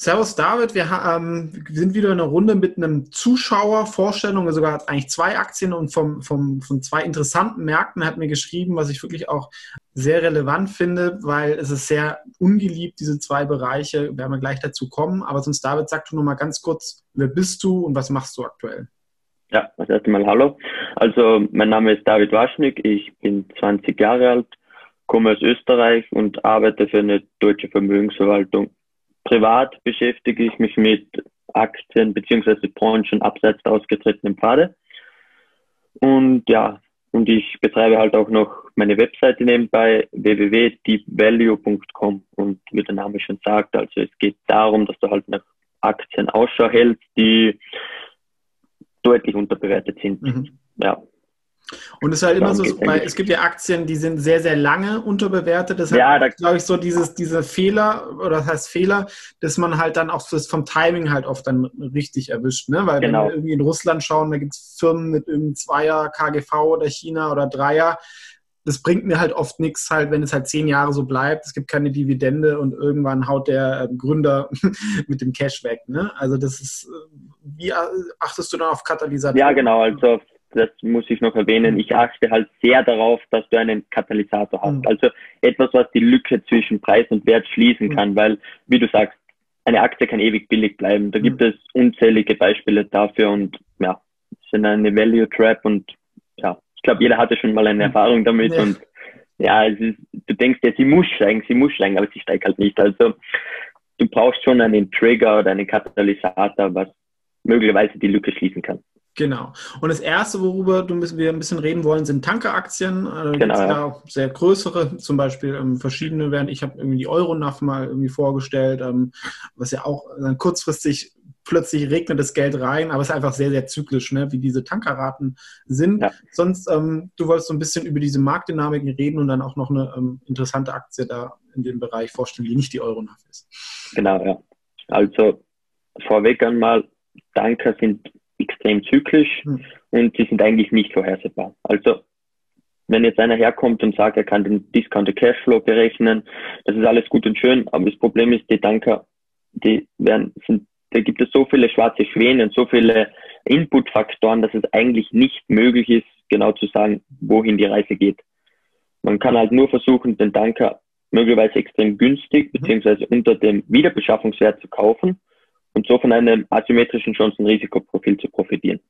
Servus David, wir ähm, sind wieder in einer Runde mit einem Zuschauervorstellung, also sogar eigentlich zwei Aktien und vom, vom, von zwei interessanten Märkten hat mir geschrieben, was ich wirklich auch sehr relevant finde, weil es ist sehr ungeliebt, diese zwei Bereiche, werden wir gleich dazu kommen, aber sonst David, sag du nochmal ganz kurz, wer bist du und was machst du aktuell? Ja, das erste Mal hallo. Also mein Name ist David Waschnik, ich bin 20 Jahre alt, komme aus Österreich und arbeite für eine deutsche Vermögensverwaltung Privat beschäftige ich mich mit Aktien beziehungsweise Branchen abseits der ausgetretenen Pfade. Und ja, und ich betreibe halt auch noch meine Webseite nebenbei www.deepvalue.com und wie der Name schon sagt, also es geht darum, dass du halt nach Aktien Ausschau hältst, die deutlich unterbewertet sind. Mhm. Ja. Und es ist halt immer so, weil es gibt ja Aktien, die sind sehr, sehr lange unterbewertet. Das ja, da glaube ich, so dieses, dieser Fehler, oder das heißt Fehler, dass man halt dann auch das vom Timing halt oft dann richtig erwischt. Ne? Weil genau. wenn wir irgendwie in Russland schauen, da gibt es Firmen mit irgendwie Zweier, KGV oder China oder Dreier. Das bringt mir halt oft nichts, halt, wenn es halt zehn Jahre so bleibt. Es gibt keine Dividende und irgendwann haut der ähm, Gründer mit dem Cash weg. Ne? Also das ist, äh, wie achtest du dann auf Katalysatoren? Ja, genau. Also das muss ich noch erwähnen, ich achte halt sehr darauf, dass du einen Katalysator hast. Mhm. Also etwas, was die Lücke zwischen Preis und Wert schließen mhm. kann, weil, wie du sagst, eine Aktie kann ewig billig bleiben. Da mhm. gibt es unzählige Beispiele dafür und ja, es sind eine Value Trap und ja, ich glaube, jeder hatte schon mal eine mhm. Erfahrung damit ja. und ja, es ist, du denkst ja, sie muss steigen, sie muss steigen, aber sie steigt halt nicht. Also du brauchst schon einen Trigger oder einen Katalysator, was möglicherweise die Lücke schließen kann. Genau. Und das erste, worüber wir ein bisschen reden wollen, sind Tankeraktien. Äh, genau. Ja sehr größere, zum Beispiel ähm, verschiedene werden. Ich habe irgendwie die Euronav mal irgendwie vorgestellt, ähm, was ja auch dann kurzfristig plötzlich regnet das Geld rein, aber es ist einfach sehr, sehr zyklisch, ne, wie diese Tankerraten sind. Ja. Sonst, ähm, du wolltest so ein bisschen über diese Marktdynamiken reden und dann auch noch eine ähm, interessante Aktie da in dem Bereich vorstellen, die nicht die Euronav ist. Genau, ja. Also vorweg einmal, Tanker sind extrem zyklisch mhm. und sie sind eigentlich nicht vorhersehbar. Also wenn jetzt einer herkommt und sagt, er kann den Discounted Cashflow berechnen, das ist alles gut und schön, aber das Problem ist, die Tanker, die werden, sind, da gibt es so viele schwarze Schwäne und so viele Inputfaktoren, dass es eigentlich nicht möglich ist, genau zu sagen, wohin die Reise geht. Man kann halt nur versuchen, den Tanker möglicherweise extrem günstig mhm. beziehungsweise unter dem Wiederbeschaffungswert zu kaufen und so von einem asymmetrischen Chancen-Risikoprofil zu profitieren.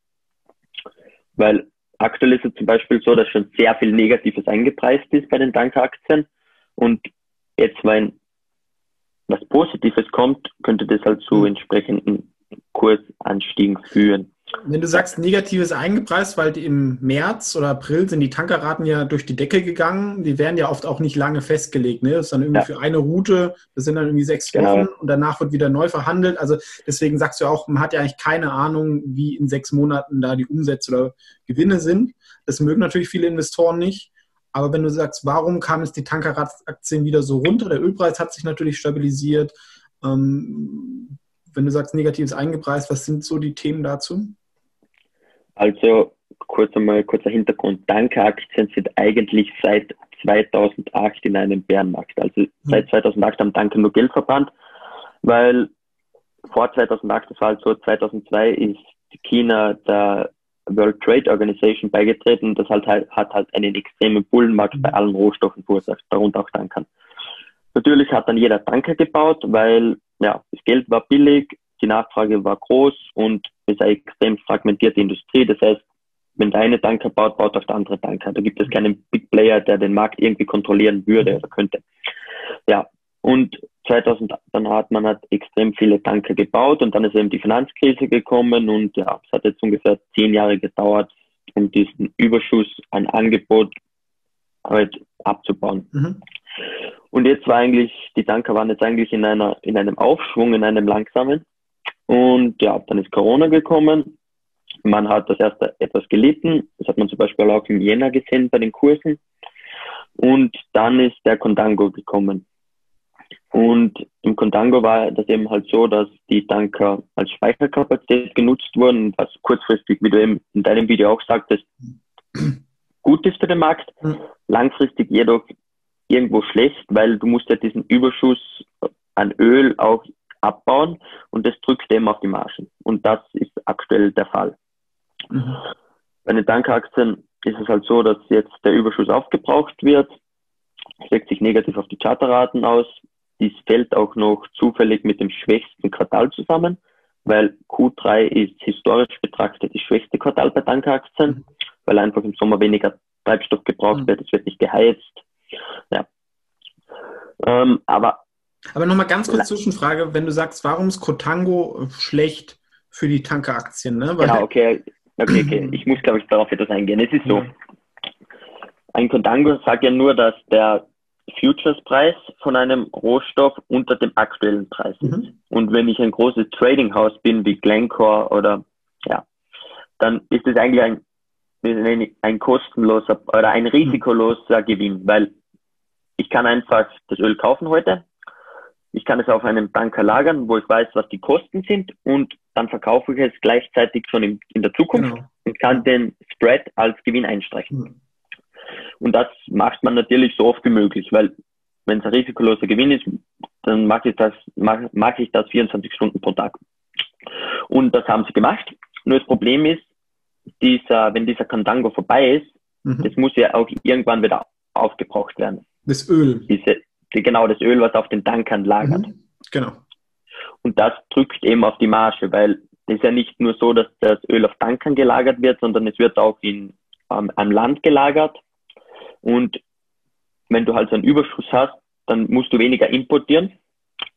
Weil aktuell ist es zum Beispiel so, dass schon sehr viel Negatives eingepreist ist bei den Tankaktien und jetzt, wenn was Positives kommt, könnte das halt zu mhm. entsprechenden Kursanstiegen führen. Wenn du sagst, negatives eingepreist, weil im März oder April sind die Tankerraten ja durch die Decke gegangen. Die werden ja oft auch nicht lange festgelegt. Ne? Das ist dann irgendwie ja. für eine Route, das sind dann irgendwie sechs genau. Wochen und danach wird wieder neu verhandelt. Also deswegen sagst du auch, man hat ja eigentlich keine Ahnung, wie in sechs Monaten da die Umsätze oder Gewinne sind. Das mögen natürlich viele Investoren nicht. Aber wenn du sagst, warum kamen es die Tankerradaktien wieder so runter? Der Ölpreis hat sich natürlich stabilisiert. Ähm, wenn du sagst, negatives eingepreist, was sind so die Themen dazu? Also kurz einmal kurzer Hintergrund. Tanker-Aktien sind eigentlich seit 2008 in einem Bärenmarkt. Also mhm. seit 2008 haben Tanker nur Geld verbrannt, weil vor 2008, das war halt so, 2002 ist China der World Trade Organization beigetreten. Das halt, hat halt einen extremen Bullenmarkt bei allen Rohstoffen verursacht, darunter auch Tankern. Natürlich hat dann jeder Tanker gebaut, weil ja, das Geld war billig, die Nachfrage war groß und es ist eine extrem fragmentierte Industrie. Das heißt, wenn der eine Tanker baut, baut auch der andere Tanker. Da gibt es keinen Big Player, der den Markt irgendwie kontrollieren würde oder könnte. Ja, und 2000 dann hat man halt extrem viele Tanker gebaut und dann ist eben die Finanzkrise gekommen und ja, es hat jetzt ungefähr zehn Jahre gedauert, um diesen Überschuss an Angebot halt abzubauen. Mhm. Und jetzt war eigentlich, die Tanker waren jetzt eigentlich in einer, in einem Aufschwung, in einem langsamen. Und ja, dann ist Corona gekommen. Man hat das erste etwas gelitten. Das hat man zum Beispiel auch im Jänner gesehen bei den Kursen. Und dann ist der Contango gekommen. Und im Contango war das eben halt so, dass die Tanker als Speicherkapazität genutzt wurden, was kurzfristig, wie du eben in deinem Video auch sagtest, gut ist für den Markt, langfristig jedoch irgendwo schlecht, weil du musst ja diesen Überschuss an Öl auch abbauen und das drückt eben auf die Margen. Und das ist aktuell der Fall. Mhm. Bei den Tankaktien ist es halt so, dass jetzt der Überschuss aufgebraucht wird, das wirkt sich negativ auf die Charterraten aus. Dies fällt auch noch zufällig mit dem schwächsten Quartal zusammen, weil Q3 ist historisch betrachtet die schwächste Quartal bei Tankaktien, mhm. weil einfach im Sommer weniger Treibstoff gebraucht mhm. wird, es wird nicht geheizt. Ja. Ähm, aber aber nochmal ganz kurz Zwischenfrage, wenn du sagst, warum ist Cotango schlecht für die Tankeraktien? Ne? Weil genau, okay. okay, okay. Ich muss, glaube ich, darauf etwas eingehen. Es ist so, ja. ein Cotango sagt ja nur, dass der Futures-Preis von einem Rohstoff unter dem aktuellen Preis ist. Mhm. Und wenn ich ein großes Trading-Haus bin, wie Glencore oder, ja, dann ist es eigentlich ein, ein kostenloser oder ein risikoloser Gewinn, weil ich kann einfach das Öl kaufen heute, ich kann es auf einem Tanker lagern, wo ich weiß, was die Kosten sind und dann verkaufe ich es gleichzeitig schon in, in der Zukunft genau. und kann den Spread als Gewinn einstreichen. Mhm. Und das macht man natürlich so oft wie möglich, weil wenn es ein risikoloser Gewinn ist, dann mache ich das, mache, mache ich das 24 Stunden pro Tag. Und das haben sie gemacht. Nur das Problem ist, dieser, wenn dieser Kandango vorbei ist, mhm. das muss ja auch irgendwann wieder aufgebraucht werden. Das Öl. Diese, die, genau das Öl, was auf den Tankern lagert. Mhm. Genau. Und das drückt eben auf die Marge, weil es ist ja nicht nur so, dass das Öl auf Tankern gelagert wird, sondern es wird auch in, ähm, am Land gelagert. Und wenn du halt so einen Überschuss hast, dann musst du weniger importieren.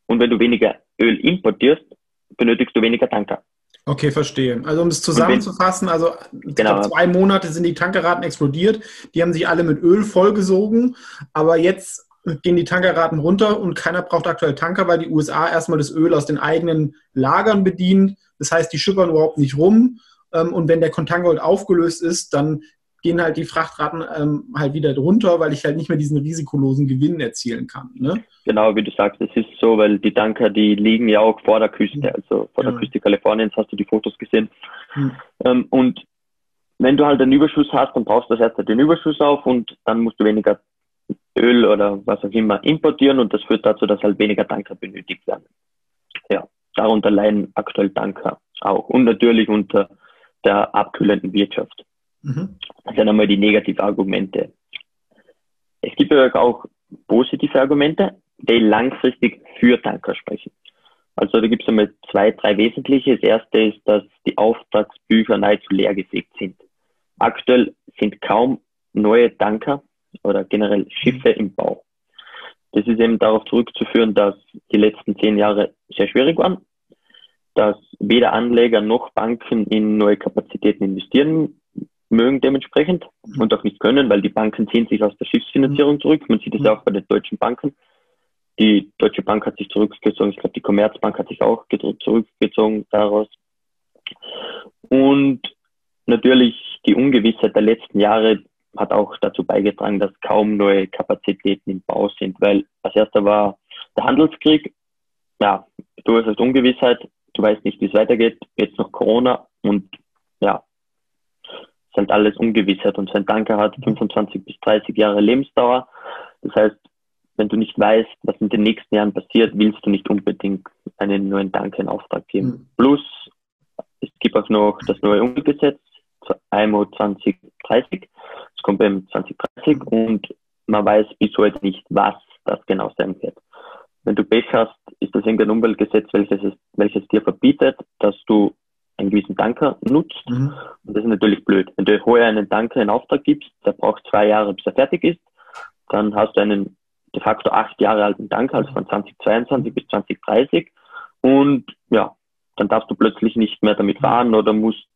Und wenn du weniger Öl importierst, benötigst du weniger Tanker. Okay, verstehe. Also um es zusammenzufassen, also genau. zwei Monate sind die Tankerraten explodiert, die haben sich alle mit Öl vollgesogen, aber jetzt gehen die Tankerraten runter und keiner braucht aktuell Tanker, weil die USA erstmal das Öl aus den eigenen Lagern bedient. Das heißt, die schippern überhaupt nicht rum. Ähm, und wenn der Contango aufgelöst ist, dann gehen halt die Frachtraten ähm, halt wieder runter, weil ich halt nicht mehr diesen risikolosen Gewinn erzielen kann. Ne? Genau, wie du sagst, es ist so, weil die Tanker, die liegen ja auch vor der Küste, also vor ja. der Küste Kaliforniens hast du die Fotos gesehen. Hm. Ähm, und wenn du halt einen Überschuss hast, dann brauchst du das erst den Überschuss auf und dann musst du weniger Öl oder was auch immer importieren und das führt dazu, dass halt weniger Tanker benötigt werden. Ja, darunter leiden aktuell Tanker auch und natürlich unter der abkühlenden Wirtschaft. Mhm. Das sind einmal die negative Argumente. Es gibt aber auch positive Argumente, die langfristig für Tanker sprechen. Also da gibt es einmal zwei, drei wesentliche. Das erste ist, dass die Auftragsbücher nahezu leer gesägt sind. Aktuell sind kaum neue Tanker oder generell Schiffe im Bau. Das ist eben darauf zurückzuführen, dass die letzten zehn Jahre sehr schwierig waren, dass weder Anleger noch Banken in neue Kapazitäten investieren mögen dementsprechend und auch nicht können, weil die Banken ziehen sich aus der Schiffsfinanzierung zurück. Man sieht es ja auch bei den deutschen Banken. Die Deutsche Bank hat sich zurückgezogen, ich glaube, die Commerzbank hat sich auch zurückgezogen daraus. Und natürlich die Ungewissheit der letzten Jahre hat auch dazu beigetragen, dass kaum neue Kapazitäten im Bau sind, weil als erster war der Handelskrieg. Ja, du hast Ungewissheit, du weißt nicht, wie es weitergeht, jetzt noch Corona und ja, halt alles Ungewissheit und sein Tanker hat 25 bis 30 Jahre Lebensdauer. Das heißt, wenn du nicht weißt, was in den nächsten Jahren passiert, willst du nicht unbedingt einen neuen Tanker in Auftrag geben. Mhm. Plus, es gibt auch noch das neue Umweltgesetz, IMO 2030. Es kommt beim 2030 und man weiß bis heute nicht, was das genau sein wird. Wenn du Pech hast, ist das irgendein Umweltgesetz, welches, es, welches dir verbietet, dass du einen gewissen Tanker nutzt. Mhm. Und das ist natürlich blöd. Wenn du vorher einen Tanker in Auftrag gibst, der braucht zwei Jahre, bis er fertig ist, dann hast du einen de facto acht Jahre alten Tanker, also von 2022 bis 2030. Und ja, dann darfst du plötzlich nicht mehr damit fahren oder musst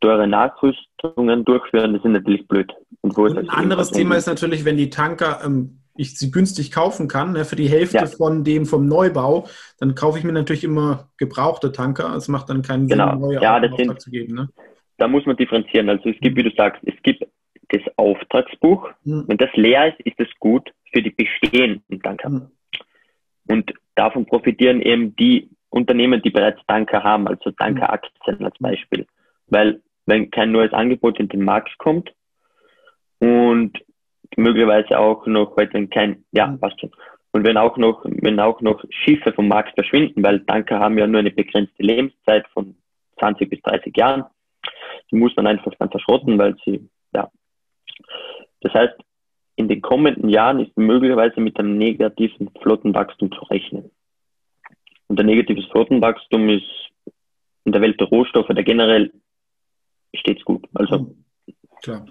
teure Nachrüstungen durchführen, das ist natürlich blöd. Und wo Und ein anderes Thema ist natürlich, wenn die Tanker ähm, ich sie günstig kaufen kann, ne, für die Hälfte ja. von dem vom Neubau, dann kaufe ich mir natürlich immer gebrauchte Tanker. Es macht dann keinen genau. Sinn, neue ja, sind, zu geben. Ne? Da muss man differenzieren. Also es gibt, wie du sagst, es gibt das Auftragsbuch. Mhm. Wenn das leer ist, ist es gut für die bestehenden Tanker. Mhm. Und davon profitieren eben die Unternehmen, die bereits Tanker haben, also Tankeraktien als Beispiel. Weil wenn kein neues Angebot in den Markt kommt und möglicherweise auch noch, heute kein, ja, mhm. passt schon. Und wenn auch noch, wenn auch noch Schiffe vom Markt verschwinden, weil Tanker haben ja nur eine begrenzte Lebenszeit von 20 bis 30 Jahren, die muss man einfach dann verschrotten, weil sie, ja. Das heißt, in den kommenden Jahren ist möglicherweise mit einem negativen Flottenwachstum zu rechnen. Und ein negatives Flottenwachstum ist in der Welt der Rohstoffe, der generell steht's gut. Also, Klar.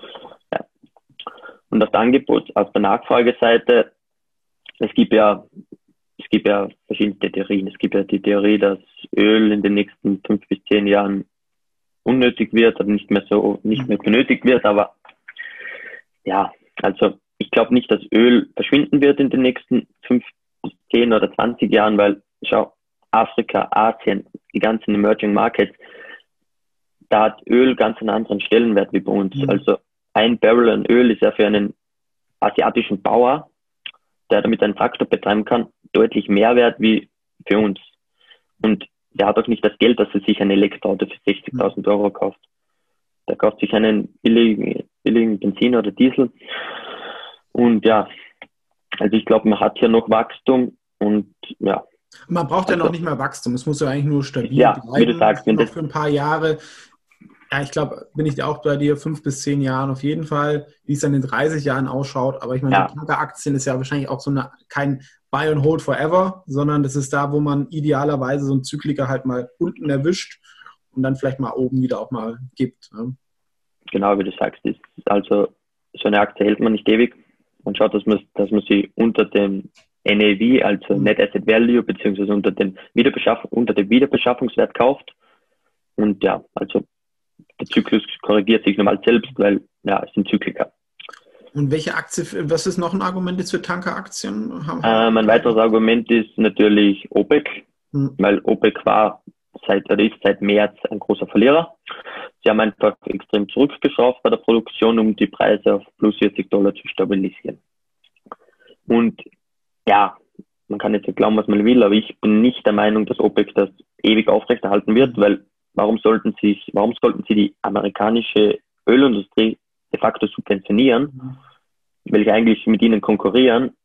Und auf der Angebot, auf der Nachfrageseite, es gibt ja, es gibt ja verschiedene Theorien. Es gibt ja die Theorie, dass Öl in den nächsten fünf bis zehn Jahren unnötig wird oder nicht mehr so, nicht mehr benötigt wird. Aber ja, also ich glaube nicht, dass Öl verschwinden wird in den nächsten fünf bis zehn oder zwanzig Jahren, weil schau, Afrika, Asien, die ganzen Emerging Markets, da hat Öl ganz einen anderen Stellenwert wie bei uns. Mhm. Also ein Barrel an Öl ist ja für einen asiatischen Bauer, der damit einen Traktor betreiben kann, deutlich mehr wert wie für uns. Und der hat auch nicht das Geld, dass er sich ein Elektroauto für 60.000 mhm. Euro kauft. Der kauft sich einen billigen, billigen Benzin oder Diesel. Und ja, also ich glaube, man hat hier noch Wachstum und ja, man braucht also, ja noch nicht mehr Wachstum. Es muss ja eigentlich nur stabil ja, bleiben. Wie du sagst, wenn das für ein paar Jahre. Ja, ich glaube, bin ich auch bei dir, fünf bis zehn Jahren auf jeden Fall, wie es dann in 30 Jahren ausschaut. Aber ich meine, ja. Aktien ist ja wahrscheinlich auch so eine, kein Buy and Hold Forever, sondern das ist da, wo man idealerweise so einen Zykliker halt mal unten erwischt und dann vielleicht mal oben wieder auch mal gibt. Ne? Genau, wie du sagst, ist also so eine Aktie hält man nicht ewig. Man schaut, dass man, dass man sie unter dem NAV, also Net Asset Value, beziehungsweise unter dem, Wiederbeschaff unter dem Wiederbeschaffungswert kauft. Und ja, also der Zyklus korrigiert sich normal selbst, weil ja, es sind Zykliker. Und welche Aktie, was ist noch ein Argument jetzt für Tankeraktien? Ähm, ein weiteres Argument ist natürlich OPEC, hm. weil OPEC war seit, oder ist seit März ein großer Verlierer. Sie haben einfach extrem zurückgeschraubt bei der Produktion, um die Preise auf plus 40 Dollar zu stabilisieren. Und ja, man kann jetzt glauben, was man will, aber ich bin nicht der Meinung, dass OPEC das ewig aufrechterhalten wird, weil warum sollten sie, warum sollten sie die amerikanische Ölindustrie de facto subventionieren, welche eigentlich mit ihnen konkurrieren,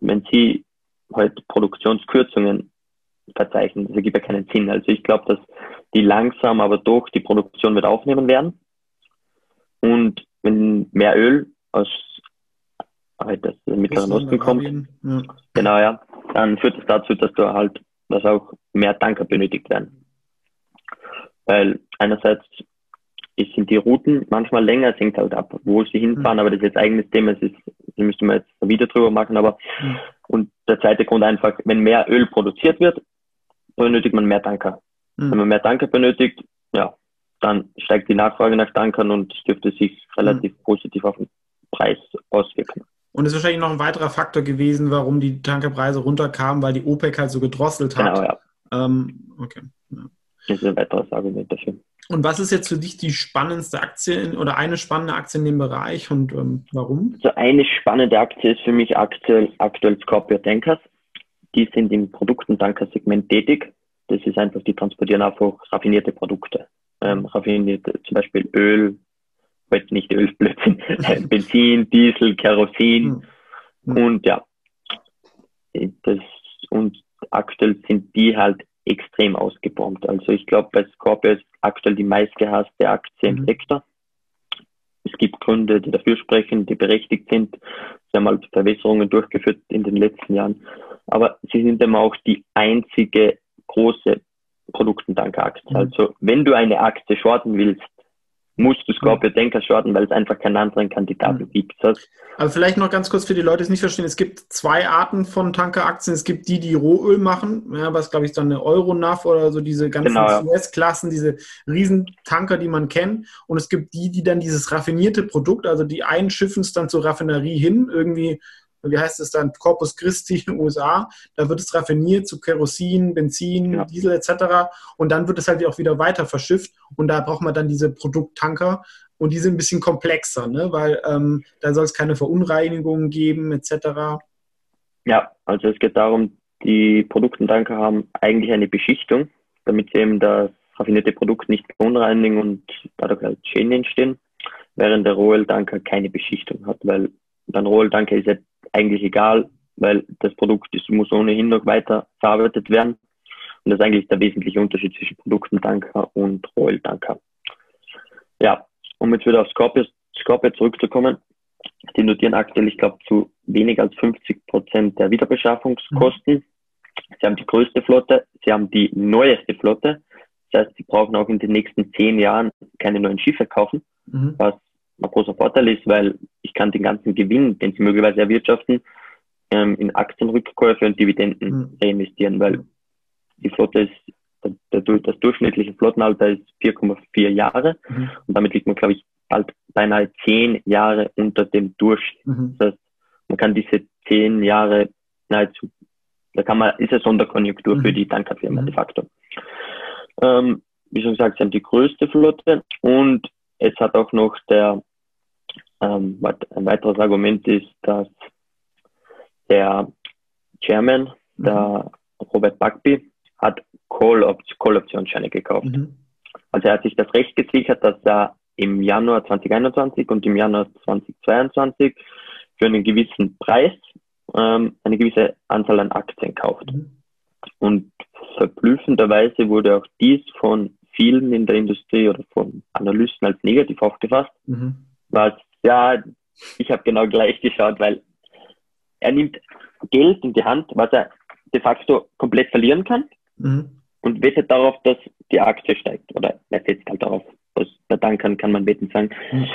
wenn sie halt Produktionskürzungen verzeichnen. Das ergibt ja keinen Sinn. Also ich glaube, dass die langsam aber doch die Produktion wird aufnehmen werden. Und wenn mehr Öl aus halt aus dem Mittleren Osten kommt. Ja. Genau, ja. Dann führt es das dazu, dass du halt, dass auch mehr Tanker benötigt werden. Weil einerseits sind die Routen manchmal länger, es hängt halt ab, wo sie hinfahren, mhm. aber das ist jetzt eigenes Thema, das ist, da müsste man jetzt wieder drüber machen, aber mhm. und der zweite Grund einfach, wenn mehr Öl produziert wird, benötigt man mehr Tanker. Mhm. Wenn man mehr Tanker benötigt, ja, dann steigt die Nachfrage nach Tankern und es dürfte sich relativ mhm. positiv auf den Preis auswirken. Und ist wahrscheinlich noch ein weiterer Faktor gewesen, warum die Tankerpreise runterkamen, weil die OPEC halt so gedrosselt hat. Genau, ja. Ähm, okay. Ja. Das ist ein weiteres Argument dafür. Und was ist jetzt für dich die spannendste Aktie in, oder eine spannende Aktie in dem Bereich und ähm, warum? Also eine spannende Aktie ist für mich aktuell, aktuell Scorpio Tankers. Die sind im Produkt- und Tankersegment tätig. Das ist einfach, die transportieren einfach raffinierte Produkte. Ähm, raffinierte, zum Beispiel Öl, heute nicht Öl, Blödsinn, Benzin, Diesel, Kerosin mhm. und ja, das, und aktuell sind die halt extrem ausgebombt. Also ich glaube, bei Scorpio ist aktuell die meistgehasste Aktie mhm. im Sektor. Es gibt Gründe, die dafür sprechen, die berechtigt sind. Sie haben halt Verbesserungen durchgeführt in den letzten Jahren. Aber sie sind eben auch die einzige große Produktentankeraktie. Mhm. Also wenn du eine Aktie shorten willst, musst du Scorpio Denker shorten, weil es einfach keinen anderen Kandidaten gibt. Also vielleicht noch ganz kurz für die Leute, die es nicht verstehen. Es gibt zwei Arten von Tankeraktien. Es gibt die, die Rohöl machen, ja, was glaube ich dann eine Euronav oder so diese ganzen genau, ja. US-Klassen, diese Riesentanker, die man kennt. Und es gibt die, die dann dieses raffinierte Produkt, also die einschiffen es dann zur Raffinerie hin, irgendwie wie heißt es dann, Corpus Christi in den USA, da wird es raffiniert zu Kerosin, Benzin, ja. Diesel etc. Und dann wird es halt auch wieder weiter verschifft und da braucht man dann diese Produkttanker und die sind ein bisschen komplexer, ne? weil ähm, da soll es keine Verunreinigungen geben etc. Ja, also es geht darum, die Produktentanker haben eigentlich eine Beschichtung, damit sie eben das raffinierte Produkt nicht verunreinigen und dadurch halt Schäden entstehen, während der Rohöltanker keine Beschichtung hat, weil beim Rohöltanker ist ja eigentlich egal, weil das Produkt ist, muss ohnehin noch weiter verarbeitet werden. Und das ist eigentlich der wesentliche Unterschied zwischen Produktentanker und Rohöltanker. Ja, um jetzt wieder auf Scorpio, Scorpio zurückzukommen, die notieren aktuell, ich glaube, zu weniger als 50 Prozent der Wiederbeschaffungskosten. Mhm. Sie haben die größte Flotte, sie haben die neueste Flotte. Das heißt, sie brauchen auch in den nächsten zehn Jahren keine neuen Schiffe kaufen, mhm. was ein großer Vorteil ist, weil ich kann den ganzen Gewinn, den sie möglicherweise erwirtschaften, ähm, in Aktienrückkäufe und Dividenden mhm. reinvestieren, weil die Flotte ist, das durchschnittliche Flottenalter ist 4,4 Jahre mhm. und damit liegt man, glaube ich, bald beinahe zehn Jahre unter dem Durchschnitt. Mhm. Das heißt, man kann diese zehn Jahre nahezu, da kann man, ist eine Sonderkonjunktur für mhm. die Tankerfirma mhm. de facto. Ähm, wie schon gesagt, sie haben die größte Flotte und es hat auch noch der, ähm, ein weiteres Argument ist, dass der Chairman, mhm. der Robert Buckby, hat Call-Optionsscheine gekauft. Mhm. Also er hat sich das Recht gesichert, dass er im Januar 2021 und im Januar 2022 für einen gewissen Preis ähm, eine gewisse Anzahl an Aktien kauft. Mhm. Und verblüffenderweise wurde auch dies von vielen in der Industrie oder von Analysten als negativ aufgefasst. Mhm. Was, ja, ich habe genau gleich geschaut, weil er nimmt Geld in die Hand, was er de facto komplett verlieren kann mhm. und wettet darauf, dass die Aktie steigt. Oder er setzt halt darauf, was da dann kann, kann man wetten sagen. Mhm.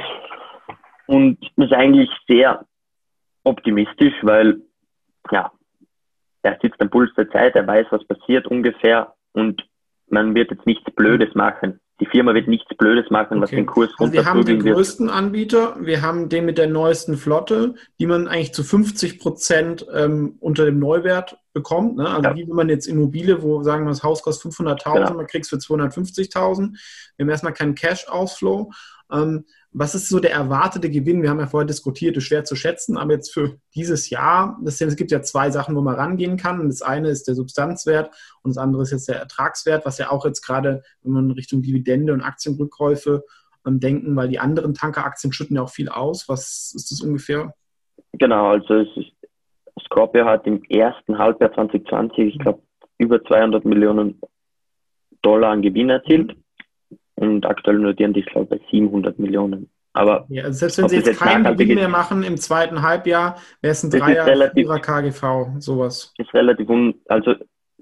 Und das ist eigentlich sehr optimistisch, weil ja, er sitzt am Puls der Zeit, er weiß, was passiert ungefähr und man wird jetzt nichts Blödes machen. Die Firma wird nichts Blödes machen, was den Kurs also Wir haben den größten Anbieter, wir haben den mit der neuesten Flotte, die man eigentlich zu 50 Prozent ähm, unter dem Neuwert bekommt. Ne? Also ja. wie wenn man jetzt Immobilie, wo sagen wir, das Haus kostet 500.000, genau. man kriegt es für 250.000. Wir haben erstmal keinen Cash-Outflow. Ähm, was ist so der erwartete Gewinn? Wir haben ja vorher diskutiert, ist schwer zu schätzen, aber jetzt für dieses Jahr, das, es gibt ja zwei Sachen, wo man rangehen kann. das eine ist der Substanzwert und das andere ist jetzt der Ertragswert, was ja auch jetzt gerade, wenn man Richtung Dividende und Aktienrückkäufe ähm, denken, weil die anderen Tankeraktien schütten ja auch viel aus. Was ist das ungefähr? Genau, also ist, Scorpio hat im ersten Halbjahr 2020, ich glaube, über 200 Millionen Dollar an Gewinn erzielt. Mhm und aktuell notieren die, ich glaube, bei 700 Millionen. Aber ja, also selbst wenn sie jetzt, jetzt keinen Gewinn mehr machen im zweiten Halbjahr, wäre es ein Dreier ihrer KGV, sowas. Ist relativ un, also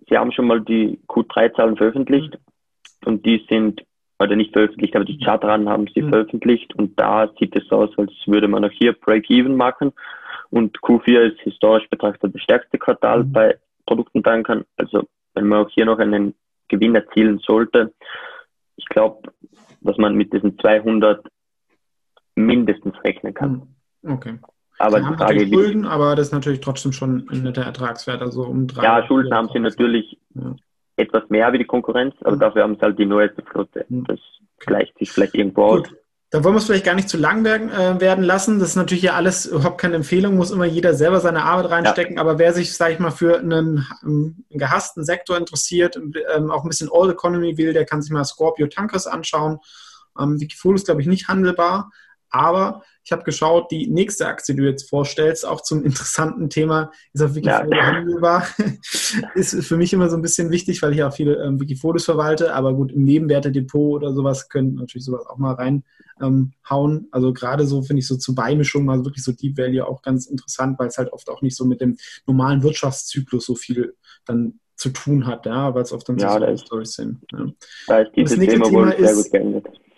sie haben schon mal die Q3-Zahlen veröffentlicht mhm. und die sind, oder nicht veröffentlicht, aber die Chartraten haben sie mhm. veröffentlicht und da sieht es aus, als würde man auch hier Break-Even machen und Q4 ist historisch betrachtet das stärkste Quartal mhm. bei Produktentankern. Also wenn man auch hier noch einen Gewinn erzielen sollte, ich glaube, dass man mit diesen 200 mindestens rechnen kann. Hm, okay. Aber die Frage, Schulden, aber das ist natürlich trotzdem schon ein netter Ertragswert, also um drei. Ja, Schulden haben sie natürlich ja. etwas mehr wie die Konkurrenz, aber ja. dafür haben sie halt die neueste Flotte. Ja. Das gleicht sich vielleicht irgendwo aus. Da wollen wir es vielleicht gar nicht zu lang werden, äh, werden lassen. Das ist natürlich ja alles überhaupt keine Empfehlung, muss immer jeder selber seine Arbeit reinstecken. Ja. Aber wer sich, sage ich mal, für einen, einen gehassten Sektor interessiert, ähm, auch ein bisschen All Economy will, der kann sich mal Scorpio Tankers anschauen. Ähm, Wikifolio ist, glaube ich, nicht handelbar. Aber ich habe geschaut, die nächste Aktie, die du jetzt vorstellst, auch zum interessanten Thema, ist auf Wikifolio ja. handelbar. ist für mich immer so ein bisschen wichtig, weil ich auch viele ähm, Wikifolios verwalte. Aber gut, im Nebenwerte-Depot oder sowas können natürlich sowas auch mal reinhauen. Ähm, also gerade so finde ich so zur Beimischung, also wirklich so Deep Value auch ganz interessant, weil es halt oft auch nicht so mit dem normalen Wirtschaftszyklus so viel dann zu tun hat, ja, weil es oft dann ja, so Stories sind. Ja. Da ist dieses das nächste Thema, Thema ist.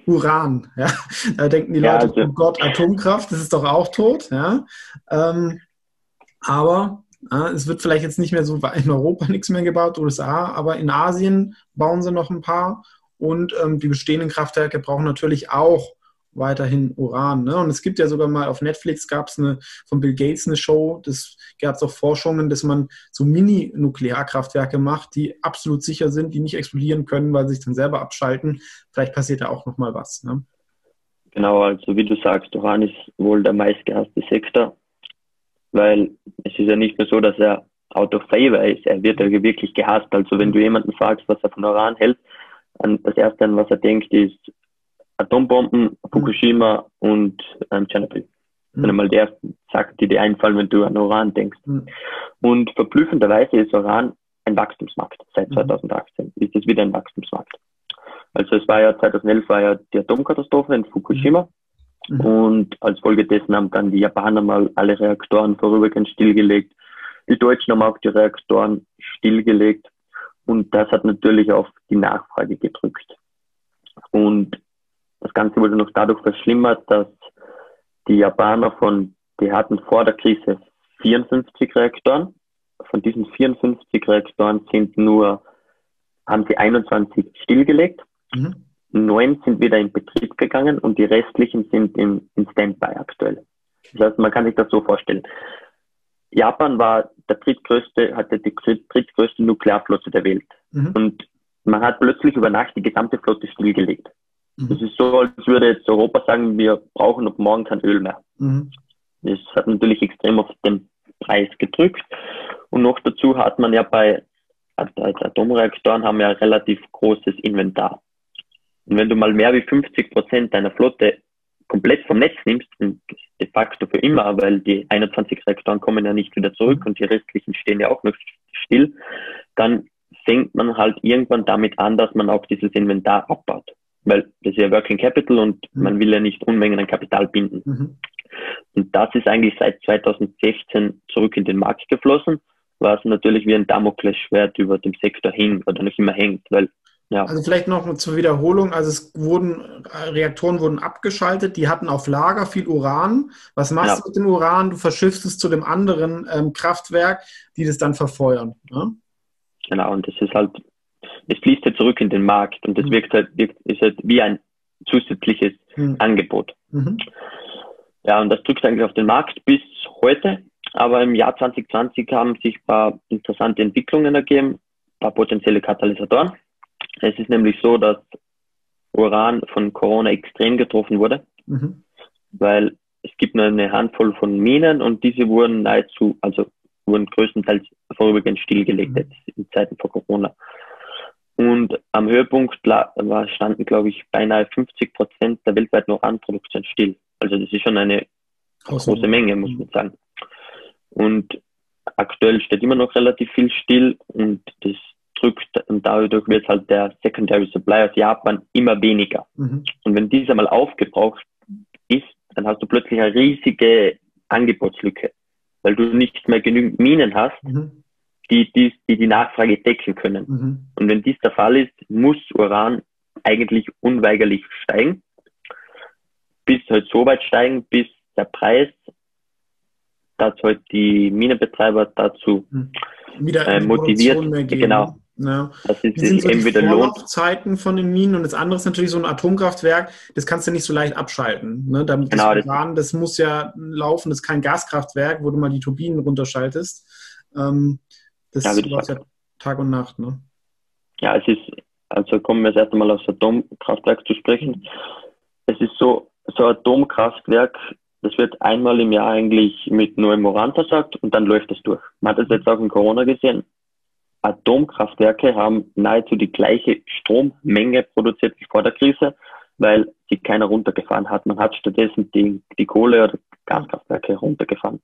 Uran. Ja? Da denken die Leute, ja, also, oh Gott, Atomkraft, das ist doch auch tot. Ja? Ähm, aber ja, es wird vielleicht jetzt nicht mehr so in Europa nichts mehr gebaut, USA, aber in Asien bauen sie noch ein paar und ähm, die bestehenden Kraftwerke brauchen natürlich auch weiterhin Uran. Ne? Und es gibt ja sogar mal auf Netflix gab es eine von Bill Gates eine Show, das gab es auch Forschungen, dass man so Mini-Nuklearkraftwerke macht, die absolut sicher sind, die nicht explodieren können, weil sie sich dann selber abschalten. Vielleicht passiert da auch nochmal was. Ne? Genau, also wie du sagst, Uran ist wohl der meistgehasste Sektor, weil es ist ja nicht mehr so, dass er out of favor ist. Er wird ja wirklich gehasst. Also wenn du jemanden fragst, was er von Uran hält, das erste, an was er denkt, ist Atombomben, Fukushima mhm. und ähm, Tschernobyl. Das sind einmal die ersten Sachen, die dir einfallen, wenn du an Uran denkst. Mhm. Und verblüffenderweise ist Uran ein Wachstumsmarkt. Seit 2018 mhm. ist es wieder ein Wachstumsmarkt. Also es war ja 2011 war ja die Atomkatastrophe in Fukushima. Mhm. Und als Folge dessen haben dann die Japaner mal alle Reaktoren vorübergehend stillgelegt. Die Deutschen haben auch die Reaktoren stillgelegt. Und das hat natürlich auf die Nachfrage gedrückt. Und Ganze wurde noch dadurch verschlimmert, dass die Japaner von, die hatten vor der Krise 54 Reaktoren. Von diesen 54 Reaktoren sind nur, haben sie 21 stillgelegt. Mhm. Neun sind wieder in Betrieb gegangen und die restlichen sind in, in Standby aktuell. Das heißt, man kann sich das so vorstellen. Japan war der drittgrößte, hatte die drittgrößte Nuklearflotte der Welt. Mhm. Und man hat plötzlich über Nacht die gesamte Flotte stillgelegt. Mhm. Das ist so, als würde jetzt Europa sagen, wir brauchen ab morgen kein Öl mehr. Mhm. Das hat natürlich extrem auf den Preis gedrückt. Und noch dazu hat man ja bei Atomreaktoren haben wir ein relativ großes Inventar. Und wenn du mal mehr wie 50 Prozent deiner Flotte komplett vom Netz nimmst, und de facto für immer, weil die 21 Reaktoren kommen ja nicht wieder zurück und die restlichen stehen ja auch noch still, dann fängt man halt irgendwann damit an, dass man auch dieses Inventar abbaut. Weil das ist ja Working Capital und mhm. man will ja nicht Unmengen an Kapital binden. Mhm. Und das ist eigentlich seit 2016 zurück in den Markt geflossen, was natürlich wie ein Damoklesschwert über dem Sektor hing oder noch immer hängt, weil ja. Also vielleicht noch zur Wiederholung. Also es wurden, Reaktoren wurden abgeschaltet, die hatten auf Lager viel Uran. Was machst ja. du mit dem Uran? Du verschiffst es zu dem anderen ähm, Kraftwerk, die das dann verfeuern. Ne? Genau, und das ist halt, es fließt ja zurück in den Markt und das mhm. wirkt halt, wirkt, ist halt wie ein zusätzliches mhm. Angebot. Mhm. Ja, und das drückt eigentlich auf den Markt bis heute. Aber im Jahr 2020 haben sich ein paar interessante Entwicklungen ergeben, ein paar potenzielle Katalysatoren. Es ist nämlich so, dass Uran von Corona extrem getroffen wurde, mhm. weil es gibt nur eine Handvoll von Minen und diese wurden nahezu, also wurden größtenteils vorübergehend stillgelegt mhm. in Zeiten vor Corona. Und am Höhepunkt standen, glaube ich, beinahe 50 Prozent der weltweiten Uranproduktion still. Also das ist schon eine große Menge, muss man sagen. Und aktuell steht immer noch relativ viel still und das drückt und dadurch wird halt der Secondary Supply aus Japan immer weniger. Mhm. Und wenn dieser mal aufgebraucht ist, dann hast du plötzlich eine riesige Angebotslücke, weil du nicht mehr genügend Minen hast, mhm. Die, die, die die Nachfrage decken können. Mhm. Und wenn dies der Fall ist, muss Uran eigentlich unweigerlich steigen, bis halt so weit steigen, bis der Preis, dass halt die Minenbetreiber dazu mhm. Wieder äh, motiviert, genau, ja. Das ist, sind so entweder die Vorlaufzeiten von den Minen und das andere ist natürlich so ein Atomkraftwerk, das kannst du nicht so leicht abschalten. Ne? Damit genau, das, Uran, das muss ja laufen, das ist kein Gaskraftwerk, wo du mal die Turbinen runterschaltest. Ähm, das ja, läuft ja Tag und Nacht. Ne? Ja, es ist, also kommen wir jetzt erst einmal aufs Atomkraftwerk zu sprechen. Es ist so, so ein Atomkraftwerk, das wird einmal im Jahr eigentlich mit neuem Uran versagt und dann läuft das durch. Man hat das jetzt auch in Corona gesehen. Atomkraftwerke haben nahezu die gleiche Strommenge produziert wie vor der Krise, weil sie keiner runtergefahren hat. Man hat stattdessen die, die Kohle- oder Gaskraftwerke runtergefahren.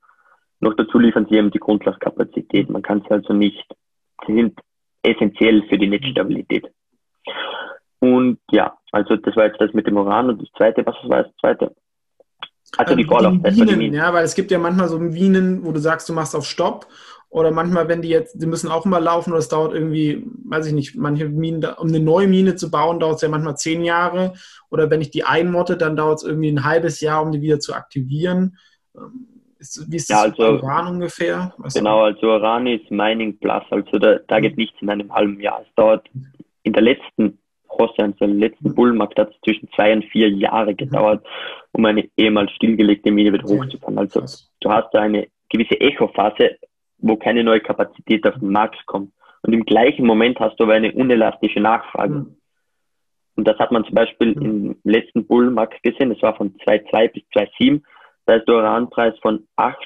Noch dazu liefern sie eben die Grundlastkapazität. Man kann sie also nicht, sie sind essentiell für die Netzstabilität. Und ja, also das war jetzt das mit dem Uran und das zweite, was war das zweite? Also die Vorlaufzeit. Ja, weil es gibt ja manchmal so Minen, wo du sagst, du machst auf Stopp oder manchmal, wenn die jetzt, die müssen auch immer laufen oder es dauert irgendwie, weiß ich nicht, manche Minen, um eine neue Mine zu bauen, dauert es ja manchmal zehn Jahre. Oder wenn ich die einmotte, dann dauert es irgendwie ein halbes Jahr, um die wieder zu aktivieren. Ist, wie ist das ja, also, Uran ungefähr? Was genau, also Uran ist Mining Plus, also da, da geht nichts in einem halben Jahr. Es dauert in der letzten Hosse, also im letzten mhm. Bullmarkt hat es zwischen zwei und vier Jahre mhm. gedauert, um eine ehemals stillgelegte Mine wieder hochzufahren. Also du hast da eine gewisse Echophase, wo keine neue Kapazität auf den Markt kommt. Und im gleichen Moment hast du aber eine unelastische Nachfrage. Mhm. Und das hat man zum Beispiel mhm. im letzten Bullmarkt gesehen, das war von 2,2 bis 2,7. Da ist der Uranpreis von 8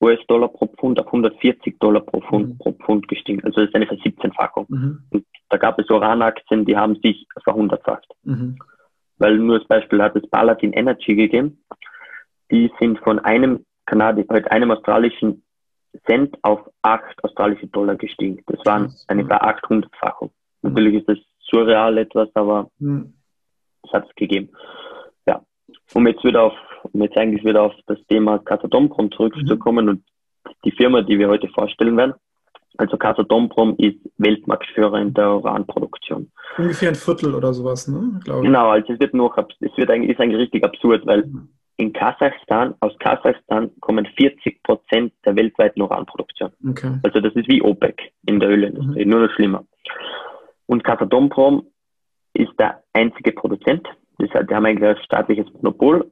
US-Dollar pro Pfund auf 140 Dollar pro Pfund, mhm. pro Pfund gestiegen. Also das ist eine Versiebzehnfachung. Mhm. Und da gab es Uranaktien, die haben sich verhundertfacht. Mhm. Weil nur als Beispiel hat es Paladin Energy gegeben. Die sind von einem Kanadier, halt einem australischen Cent auf 8 australische Dollar gestiegen. Das waren eine bei 800-fachung. Mhm. Natürlich ist das surreal etwas, aber mhm. es hat es gegeben. Um jetzt wieder auf, um jetzt eigentlich wieder auf das Thema Casatomprom zurückzukommen mhm. und die Firma, die wir heute vorstellen werden. Also Casatomprom ist Weltmarktführer in der Uranproduktion. Ungefähr ein Viertel oder sowas, ne? Glaube ich. Genau, also es wird noch, es wird eigentlich, ist eigentlich richtig absurd, weil mhm. in Kasachstan, aus Kasachstan kommen 40 Prozent der weltweiten Uranproduktion. Okay. Also das ist wie OPEC in der Ölindustrie, mhm. nur noch schlimmer. Und Casatomprom ist der einzige Produzent. Das heißt, die haben eigentlich ein staatliches Monopol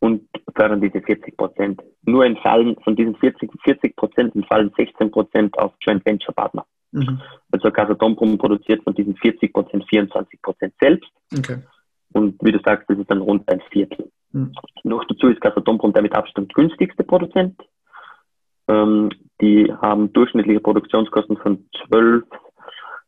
und fördern diese 40 Prozent. Nur entfallen von diesen 40, 40 Prozent entfallen 16 Prozent auf Joint Venture Partner. Mhm. Also Casatomprom produziert von diesen 40 Prozent 24 Prozent selbst. Okay. Und wie du sagst, das ist dann rund ein Viertel. Mhm. Noch dazu ist Casatomprom der mit Abstand günstigste Produzent. Ähm, die haben durchschnittliche Produktionskosten von 12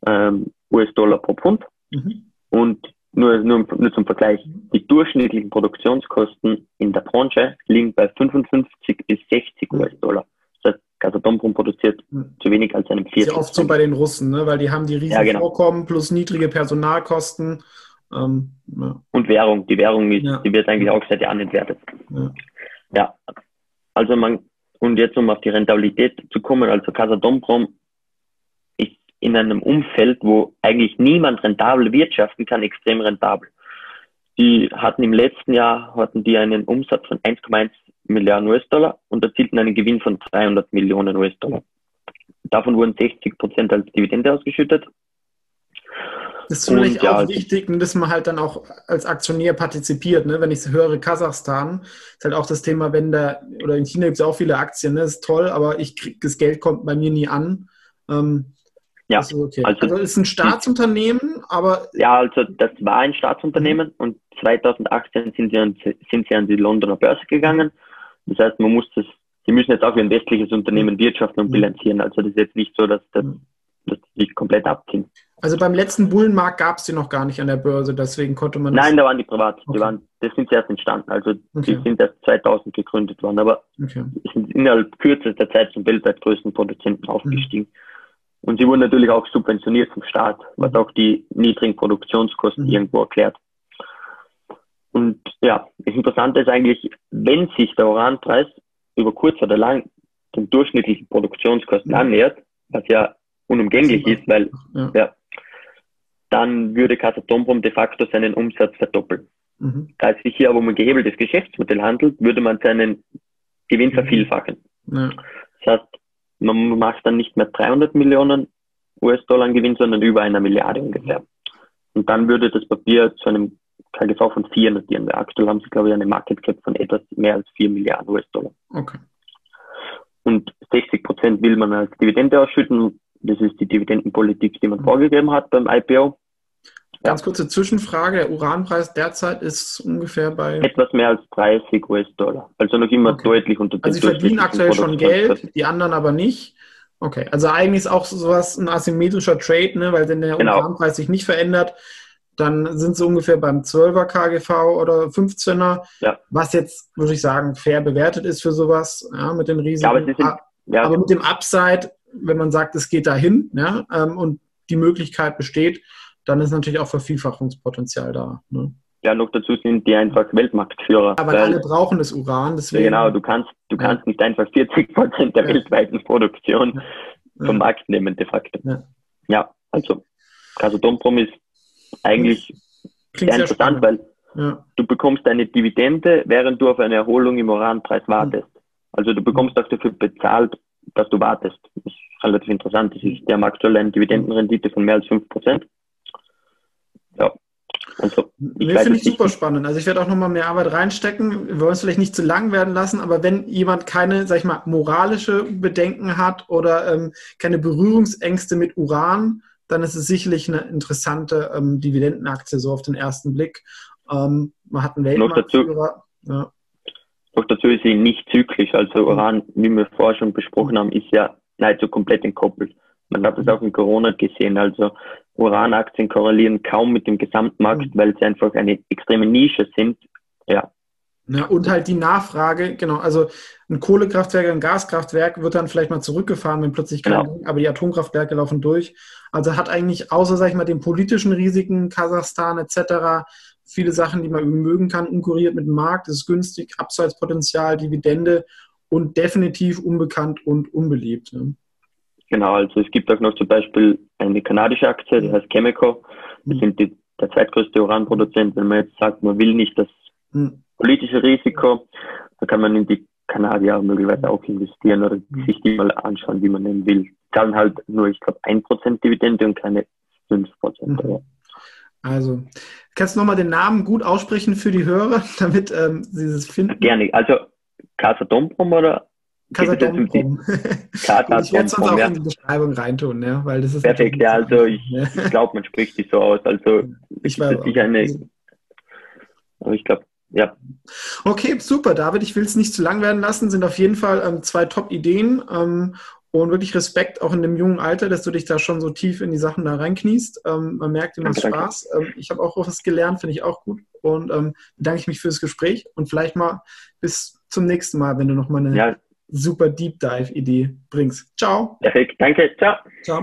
ähm, US-Dollar pro Pfund. Mhm. Und nur, nur, nur zum Vergleich, die durchschnittlichen Produktionskosten in der Branche liegen bei 55 bis 60 mhm. US-Dollar. Das heißt, Gazatomprom produziert mhm. zu wenig als einem Viertel. Ist ja oft so bei den Russen, ne? weil die haben die riesigen ja, genau. Vorkommen plus niedrige Personalkosten. Ähm, ja. Und Währung. Die Währung ist, ja. die wird eigentlich auch seit Jahren entwertet. Ja. Also man, und jetzt um auf die Rentabilität zu kommen, also Casatomprom in einem Umfeld, wo eigentlich niemand rentabel wirtschaften kann, extrem rentabel. Die hatten im letzten Jahr hatten die einen Umsatz von 1,1 Milliarden US-Dollar und erzielten einen Gewinn von 300 Millionen US-Dollar. Davon wurden 60 Prozent als Dividende ausgeschüttet. Das ist natürlich ja, auch wichtig, dass man halt dann auch als Aktionär partizipiert. Ne? Wenn ich höre, Kasachstan, ist halt auch das Thema, wenn da, oder in China gibt es auch viele Aktien, ne? das ist toll, aber ich krieg, das Geld kommt bei mir nie an. Ähm, ja, also, okay. also, also ist ein Staatsunternehmen, aber. Ja, also das war ein Staatsunternehmen mhm. und 2018 sind sie, an, sind sie an die Londoner Börse gegangen. Das heißt, man muss das, sie müssen jetzt auch wie ein westliches Unternehmen mhm. wirtschaften und mhm. bilanzieren. Also das ist jetzt nicht so, dass das, mhm. dass die komplett abziehen. Also beim letzten Bullenmarkt gab es die noch gar nicht an der Börse, deswegen konnte man. Nein, da waren die privat. Okay. Die waren, das sind erst entstanden. Also okay. die sind erst 2000 gegründet worden, aber okay. sind innerhalb kürzester Zeit zum weltweit größten Produzenten aufgestiegen. Mhm. Und sie wurden natürlich auch subventioniert vom Staat, was auch die niedrigen Produktionskosten mhm. irgendwo erklärt. Und ja, das Interessante ist eigentlich, wenn sich der Uranpreis über kurz oder lang den durchschnittlichen Produktionskosten mhm. annähert, was ja unumgänglich ist, weil ja. ja dann würde Casatomprom de facto seinen Umsatz verdoppeln. Mhm. Da es sich hier aber um ein gehebeltes Geschäftsmodell handelt, würde man seinen Gewinn mhm. vervielfachen. Ja. Das heißt, man macht dann nicht mehr 300 Millionen US-Dollar Gewinn, sondern über einer Milliarde ungefähr. Und dann würde das Papier zu einem KGV von 4 notieren. Aktuell haben sie, glaube ich, eine Market Cap von etwas mehr als 4 Milliarden US-Dollar. Okay. Und 60 Prozent will man als Dividende ausschütten. Das ist die Dividendenpolitik, die man mhm. vorgegeben hat beim IPO. Ganz kurze Zwischenfrage. Der Uranpreis derzeit ist ungefähr bei. Etwas mehr als 30 US-Dollar. Also noch immer okay. deutlich unter dem Also, sie verdienen aktuell schon Geld, die anderen aber nicht. Okay, also eigentlich ist auch sowas ein asymmetrischer Trade, ne? weil wenn der genau. Uranpreis sich nicht verändert, dann sind sie ungefähr beim 12er KGV oder 15er, ja. was jetzt, würde ich sagen, fair bewertet ist für sowas, ja, mit den Risiken. Ja, aber, sind, ja. aber, mit dem Upside, wenn man sagt, es geht dahin ja, ähm, und die Möglichkeit besteht, dann ist natürlich auch Vervielfachungspotenzial da. Ne? Ja, noch dazu sind die einfach Weltmarktführer. Aber weil, alle brauchen das Uran, deswegen. Ja, genau, du kannst, du ja. kannst nicht einfach 40 Prozent der ja. weltweiten Produktion ja. vom Markt nehmen, de facto. Ja, also Casodomprom ist eigentlich Klingt sehr interessant, weil du bekommst eine Dividende, während du auf eine Erholung im Uranpreis wartest. Also du bekommst auch dafür bezahlt, dass du wartest. Das ist relativ interessant. Das ist, der haben aktuell eine Dividendenrendite von mehr als 5%. Ja, Also, ich nee, finde ich super spannend. Also ich werde auch nochmal mehr Arbeit reinstecken. Wir wollen es vielleicht nicht zu lang werden lassen, aber wenn jemand keine, sag ich mal, moralische Bedenken hat oder ähm, keine Berührungsängste mit Uran, dann ist es sicherlich eine interessante ähm, Dividendenaktie so auf den ersten Blick. Ähm, man hat einen Weltmarktführer. Ja. Noch dazu ist sie nicht zyklisch. Also Uran, wie wir vorher schon besprochen haben, ist ja nahezu komplett entkoppelt. Man hat es auch in Corona gesehen. Also Uranaktien korrelieren kaum mit dem Gesamtmarkt, mhm. weil sie einfach eine extreme Nische sind. Ja. Ja, und halt die Nachfrage, genau, also ein Kohlekraftwerk, ein Gaskraftwerk wird dann vielleicht mal zurückgefahren, wenn plötzlich kein, genau. aber die Atomkraftwerke laufen durch. Also hat eigentlich außer, sag ich mal, den politischen Risiken, Kasachstan etc., viele Sachen, die man mögen kann, unkuriert mit dem Markt, es ist günstig, Abseitspotenzial, Dividende und definitiv unbekannt und unbeliebt. Ne? Genau, also es gibt auch noch zum Beispiel eine kanadische Aktie, die heißt Chemico. Das mhm. sind die, der zweitgrößte Uranproduzent. Wenn man jetzt sagt, man will nicht das mhm. politische Risiko, dann kann man in die Kanadier möglicherweise auch investieren oder mhm. sich die mal anschauen, wie man denn will. Zahlen halt nur, ich glaube, 1% Dividende und keine 5%. Mhm. Also, kannst du nochmal den Namen gut aussprechen für die Hörer, damit ähm, sie es finden? Gerne. Also, Casa Domprom oder Kasadom.com. ich werde es uns auch ja. in die Beschreibung reintun, ja, weil das ist perfekt. Ja, also ich, ich glaube, man spricht die so aus. Also ich war sicher eine. Aber ich glaube, ja. Okay, super, David. Ich will es nicht zu lang werden lassen. Sind auf jeden Fall ähm, zwei Top-Ideen. Ähm, und wirklich Respekt auch in dem jungen Alter, dass du dich da schon so tief in die Sachen da reinkniest. Ähm, man merkt immer Spaß. Ähm, ich habe auch was gelernt, finde ich auch gut. Und ähm, bedanke ich mich fürs Gespräch und vielleicht mal bis zum nächsten Mal, wenn du noch mal eine ja super Deep Dive Idee bringst. Ciao. Perfekt, danke. Ciao. Ciao.